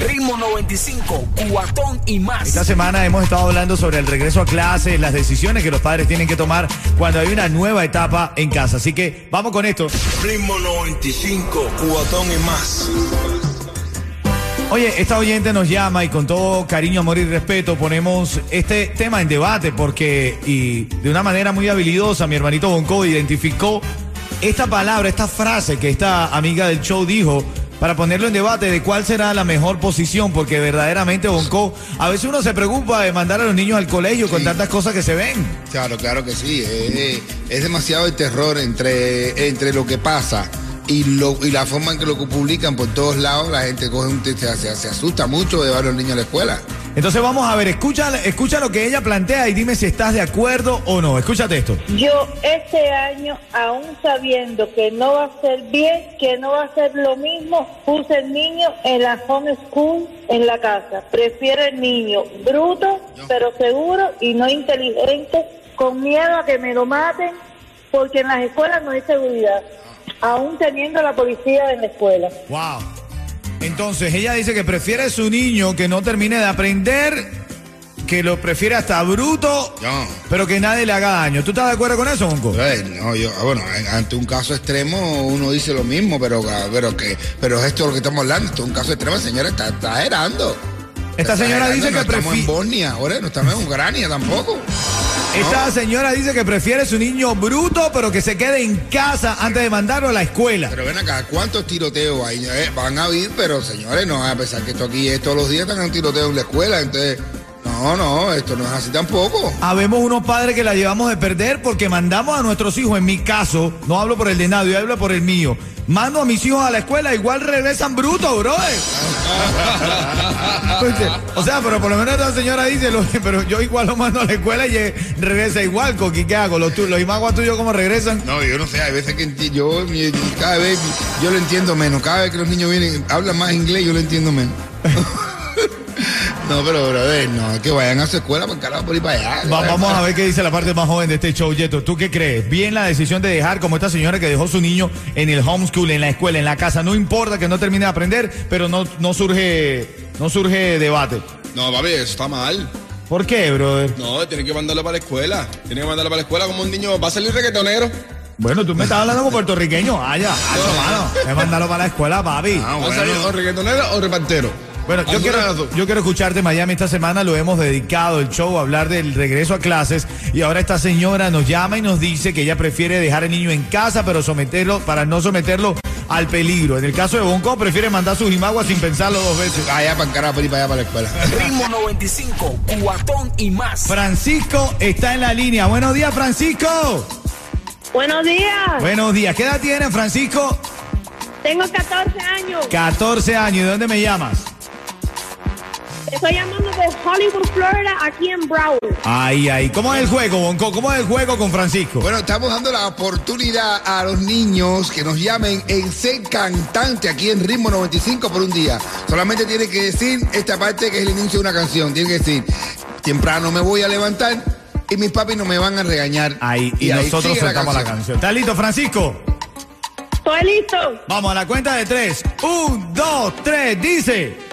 Ritmo 95, cuatón y más. Esta semana hemos estado hablando sobre el regreso a clases, las decisiones que los padres tienen que tomar cuando hay una nueva etapa en casa. Así que vamos con esto. Ritmo 95, cubatón y más. Oye, esta oyente nos llama y con todo cariño, amor y respeto ponemos este tema en debate porque, y de una manera muy habilidosa, mi hermanito Bonco identificó esta palabra, esta frase que esta amiga del show dijo para ponerlo en debate de cuál será la mejor posición, porque verdaderamente, Bonco, a veces uno se preocupa de mandar a los niños al colegio con tantas cosas que se ven. Claro, claro que sí. Es, es demasiado el terror entre, entre lo que pasa y, lo, y la forma en que lo publican por todos lados. La gente coge un, se, se, se asusta mucho de llevar a los niños a la escuela. Entonces vamos a ver, escucha, escucha lo que ella plantea y dime si estás de acuerdo o no. Escúchate esto. Yo este año, aún sabiendo que no va a ser bien, que no va a ser lo mismo, puse el niño en la home school en la casa. Prefiero el niño bruto, pero seguro y no inteligente, con miedo a que me lo maten, porque en las escuelas no hay seguridad, aún teniendo la policía en la escuela. Wow. Entonces ella dice que prefiere su niño que no termine de aprender, que lo prefiere hasta bruto, No. pero que nadie le haga daño. ¿Tú estás de acuerdo con eso, Bonco? Eh, no, yo, ah, bueno, en- ante un caso extremo uno dice lo mismo, pero, ah, pero que, pero esto es lo que estamos hablando, esto es un caso extremo, señora, está exagerando. Esta señora dice que no estamos en prefiere. Bosnia, ahora no estamos en Ucrania tampoco. Esta señora dice que prefiere su niño bruto, pero que se quede en casa antes de mandarlo a la escuela. Pero ven acá, ¿cuántos tiroteos hay? Eh, van a haber, pero señores, no, a pesar que esto aquí es todos los días, están en un tiroteo en la escuela, entonces, no, no, esto no es así tampoco. Habemos unos padres que la llevamos de perder porque mandamos a nuestros hijos, en mi caso, no hablo por el de nadie, hablo por el mío. Mando a mis hijos a la escuela, igual regresan brutos, brother. O sea, pero por lo menos esta señora dice, pero yo igual lo mando a la escuela y eh, regresa igual, Coqui, ¿qué hago? Los, los imaguas tuyos, ¿cómo regresan? No, yo no sé, hay veces que yo, cada vez, yo lo entiendo menos, cada vez que los niños vienen, hablan más inglés, yo lo entiendo menos. no, pero, brother, no, que vayan a su escuela, por carajo, por ir para allá. Va- vamos a ver qué dice la parte más joven de este show, Yeto. ¿Tú qué crees? Bien la decisión de dejar como esta señora que dejó su niño en el homeschool, en la escuela, en la casa. No importa que no termine de aprender, pero no, no surge, no surge debate. No, papi, eso está mal. ¿Por qué, brother? No, tiene que mandarlo para la escuela. Tiene que mandarlo para la escuela como un niño. Va a salir reggaetonero. Bueno, tú me estás hablando como puertorriqueño. Ah, ya. Hacho, mano. Mandarlo para la escuela, papi. Ah, Va a salir o reggaetonero o repartero. Bueno, yo quiero, yo quiero escucharte Miami esta semana, lo hemos dedicado el show a hablar del regreso a clases y ahora esta señora nos llama y nos dice que ella prefiere dejar al niño en casa pero someterlo para no someterlo al peligro. En el caso de Bonco prefiere mandar sus imaguas sin pensarlo dos veces. Allá para carajo, por ir para allá para la escuela. Ritmo 95, cuatón y más. Francisco está en la línea. Buenos días, Francisco. Buenos días, Buenos días. ¿Qué edad tienes, Francisco? tengo 14 años, 14 años. ¿De dónde me llamas? Estoy llamando de Hollywood, Florida, aquí en Broward. Ay, ay. ¿Cómo es el juego, Bonco? ¿Cómo es el juego con Francisco? Bueno, estamos dando la oportunidad a los niños que nos llamen en ser cantante aquí en Ritmo 95 por un día. Solamente tiene que decir esta parte que es el inicio de una canción. Tiene que decir, temprano me voy a levantar y mis papis no me van a regañar. Ahí, y, nosotros sigue soltamos la canción. ¿Estás listo, Francisco? Estoy listo, Vamos a la cuenta de tres. Un, dos, tres, dice.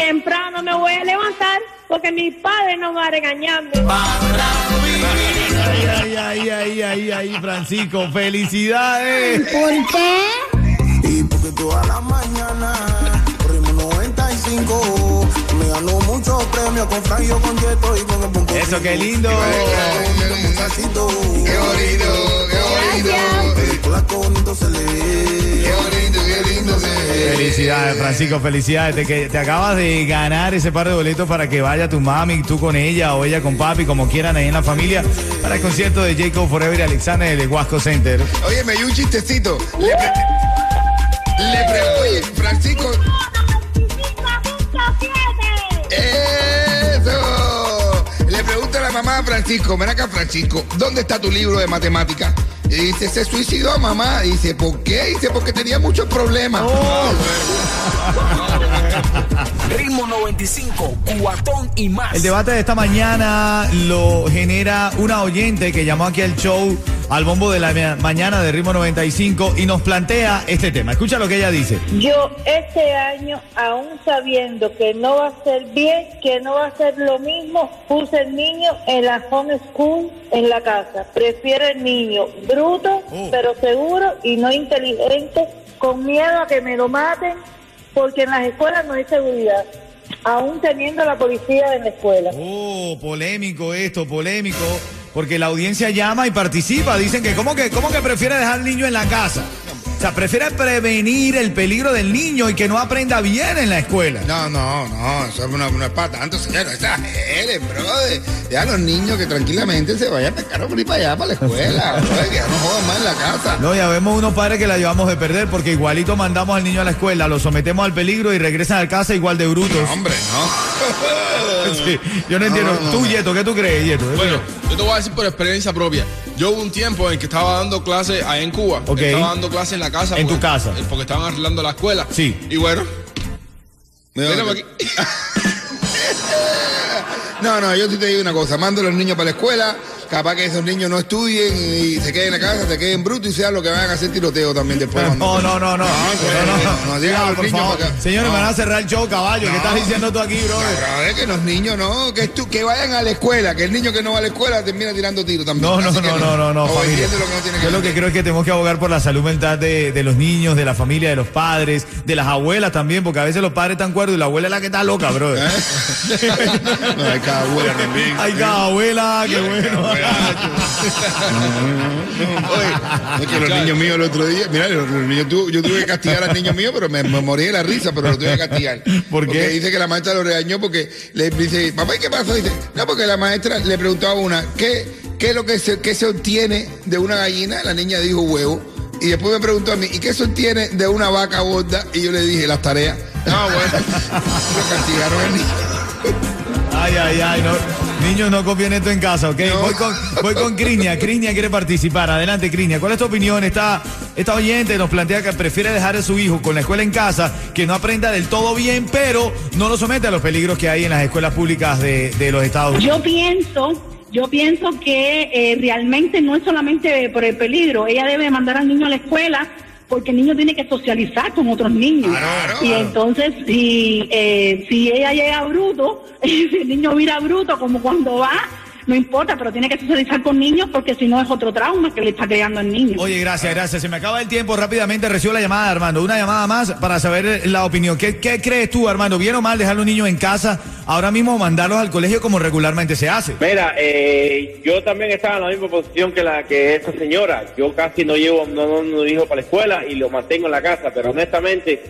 Temprano me voy a levantar porque mis padres no van a regañarme. Ay, ay, ay, ay, ay, ay, Francisco, felicidades. Y porque toda la mañana, 95, me ganó muchos premios con Frangio, con Yeto y con el Bonco. Eso, qué lindo. Qué bonito, qué bonito. película que bonito se le ve. Qué bonito, qué lindo se ve. Felicidades, Francisco, felicidades. Te, que te acabas de ganar ese par de boletos para que vaya tu mami, tú con ella o ella con papi, como quieran ahí en la familia, para el concierto de Jacob Forever y Alexander en el Huasco Center. Oye, me dio un chistecito. Le, pre- le pre- oye, Francisco, mamá Francisco, ven acá Francisco, ¿dónde está tu libro de matemáticas? Y dice, se suicidó mamá. Y dice, ¿por qué? Y dice, porque tenía muchos problemas. Oh. Ritmo 95, cuatón y más. El debate de esta mañana lo genera una oyente que llamó aquí al show al bombo de la ma- mañana de Ritmo 95 y nos plantea este tema. Escucha lo que ella dice. Yo este año, aún sabiendo que no va a ser bien, que no va a ser lo mismo, puse el niño en la home school en la casa. Prefiero el niño bruto, Oh. pero seguro y no inteligente, con miedo a que me lo maten, porque en las escuelas no hay seguridad, aún teniendo la policía en la escuela. Oh, polémico esto, polémico, porque la audiencia llama y participa. Dicen que cómo que cómo que prefiere dejar al niño en la casa. O sea, prefiere prevenir el peligro del niño y que no aprenda bien en la escuela. No, no, no, eso no, no es para tanto, señor. Exageren, brother. Ya los niños que tranquilamente se vayan a pescar por ir para allá, para la escuela. brother, que ya no jodan más en la casa. No, ya vemos unos padres que la llevamos de perder porque igualito mandamos al niño a la escuela, lo sometemos al peligro y regresan a casa igual de brutos. No, hombre, no. Sí, yo no entiendo. no, no. Tú, Yeto, ¿qué tú crees, Yeto? Bueno, yo te voy a decir por experiencia propia. Yo hubo un tiempo en que estaba dando clases allá en Cuba. Ok. Estaba dando clases en la casa. En tu casa. Porque estaban arreglando la escuela. Sí. Y bueno, Mira, mírame aquí. No, no, yo sí te digo una cosa, mando a los niños para la escuela, capaz que esos niños no estudien y se queden en la casa, se queden brutos y sean lo que vayan a hacer tiroteo también después. No, no, no, no. No, no, no, por favor. Señores, van a cerrar el show, caballo. ¿Qué estás diciendo tú aquí, brother? Pero es que los niños no, que, que vayan a la escuela, que el niño que no va a la escuela termina tirando tiros también. No, no, no, no, no, no, Yo lo que creo es que tenemos que abogar por la salud mental de, los niños, de la familia, de los padres, de las abuelas también, porque a veces los padres están cuerdos y la abuela es la que está loca, brother. No, hay cada abuela también. Ay, cada abuela, qué bueno. Oye, es que los niños míos el otro día, mira, los, los niños tu- yo tuve que castigar al niño mío, pero me, me morí de la risa, pero lo tuve que castigar. ¿Por qué? Porque dice que la maestra lo regañó porque le dice, papá, ¿y qué pasó? Dice, no, porque la maestra le preguntó a una, ¿qué, qué es lo que se, qué se obtiene de una gallina? La niña dijo huevo. Y después me preguntó a mí, ¿y qué se obtiene de una vaca gorda? Y yo le dije, las tareas. Ah, bueno. lo castigaron al niño. Ay, ay, ay, no. Niños, no confíen esto en casa, ¿ok? No. Voy con, voy con Crinia. Crinia quiere participar. Adelante, Crinia. ¿Cuál es tu opinión? Esta, esta oyente nos plantea que prefiere dejar a su hijo con la escuela en casa, que no aprenda del todo bien, pero no lo somete a los peligros que hay en las escuelas públicas de, de los Estados Unidos. Yo pienso, yo pienso que eh, realmente no es solamente por el peligro, ella debe mandar al niño a la escuela porque el niño tiene que socializar con otros niños. Claro, y claro. entonces, si, eh, si ella llega bruto, si el niño mira bruto como cuando va, no importa, pero tiene que socializar con niños porque si no es otro trauma que le está creando al niño. Oye, gracias, gracias. Se me acaba el tiempo. Rápidamente recibo la llamada Armando. Una llamada más para saber la opinión. ¿Qué, qué crees tú, Armando? ¿Bien o mal dejar a los niños en casa ahora mismo mandarlos al colegio como regularmente se hace? Mira, eh, yo también estaba en la misma posición que la que esta señora. Yo casi no llevo no, no, no hijo para la escuela y lo mantengo en la casa, pero honestamente,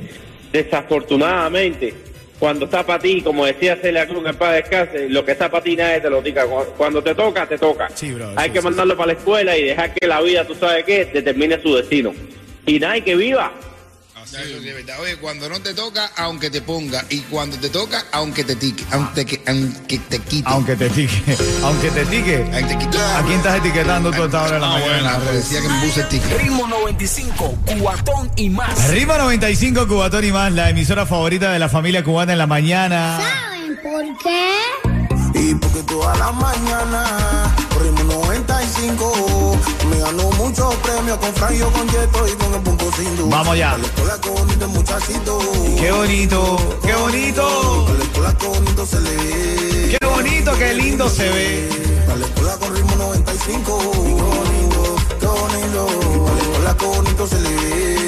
desafortunadamente, cuando está para ti, como decía Celia Cruz en paz descanse, lo que está para ti nadie te lo diga. Cu- Cuando te toca, te toca. Sí, bro, Hay que sí, mandarlo para la escuela y dejar que la vida, tú sabes qué, determine su destino. Y nadie que viva. Ya, eso sí es verdad. Oye, cuando no te toca, aunque te ponga. Y cuando te toca, aunque te tique. Aunque, que- aunque te quite. Aunque te tique. Aunque te tique. Aunque te. ¿A quién estás etiquetando tú a esta hora de la Ah, mañana? en bueno, redes? decía que me puse ticket. Ritmo 95, cuatón y más. Rima 95 Cubatón y más, la emisora favorita de la familia cubana en la mañana. ¿Saben por qué? Y porque toda la mañana Ritmo 95 Me ganó muchos premios con Franjo, con Yeto y con el punto sin Vamos ya. Qué bonito Qué bonito, qué bonito, qué bonito se le ve. Qué bonito, qué lindo se ve. A la escuela con ritmo 95 Qué bonito, qué bonito. A la escuela qué bonito se le ve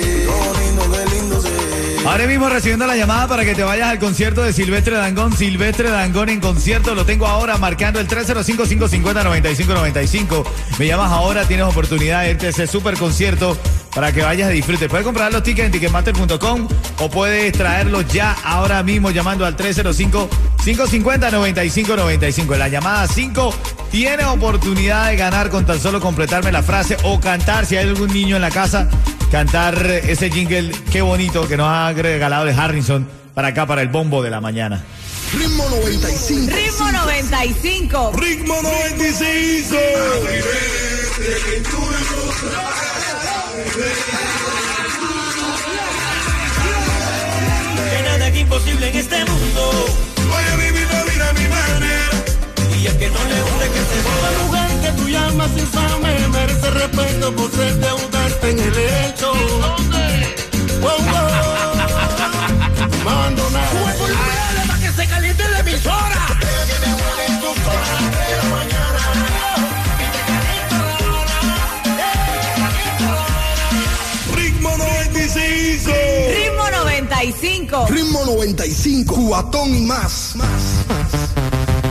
Ahora mismo recibiendo la llamada para que te vayas al concierto de Silvestre Dangón. Silvestre Dangón en concierto, lo tengo ahora marcando el 305-550-9595. Me llamas ahora, tienes oportunidad de irte a ese super concierto para que vayas a disfrute. Puedes comprar los tickets en ticketmaster.com o puedes traerlos ya ahora mismo llamando al 305-550-9595. En la llamada 5 tienes oportunidad de ganar con tan solo completarme la frase o cantar si hay algún niño en la casa cantar ese jingle, qué bonito que nos ha regalado de Harrison para acá, para el bombo de la mañana. Ritmo 95. Ritmo 95. Ritmo 95. Que nada es imposible en este mundo. Voy a vivir la vida a mi manera. Y el que no le guste que se joda. Mujer que tú llamas infame merece respeto por ser deudarte 95. Ritmo 95. Cubatón y más.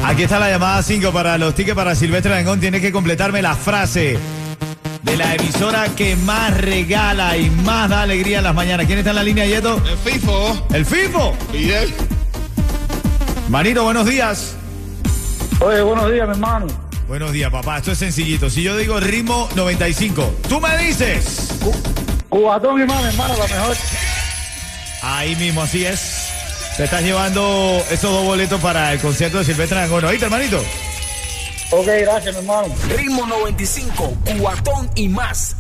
Aquí está la llamada 5 para los tickets para Silvestre Dangón. Tienes que completarme la frase de la emisora que más regala y más da alegría en las mañanas. ¿Quién está en la línea, Yeto? El FIFO. ¿El FIFO? Fidel. Manito, buenos días. Oye, buenos días, mi hermano. Buenos días, papá. Esto es sencillito. Si yo digo ritmo 95, tú me dices. Cubatón y más, mi hermano, la mejor. Ahí mismo, así es. Te estás llevando esos dos boletos para el concierto de Silvestre Dangón. ¿Oíste, hermanito? Ok, gracias, mi hermano. Ritmo 95, cuatón y más.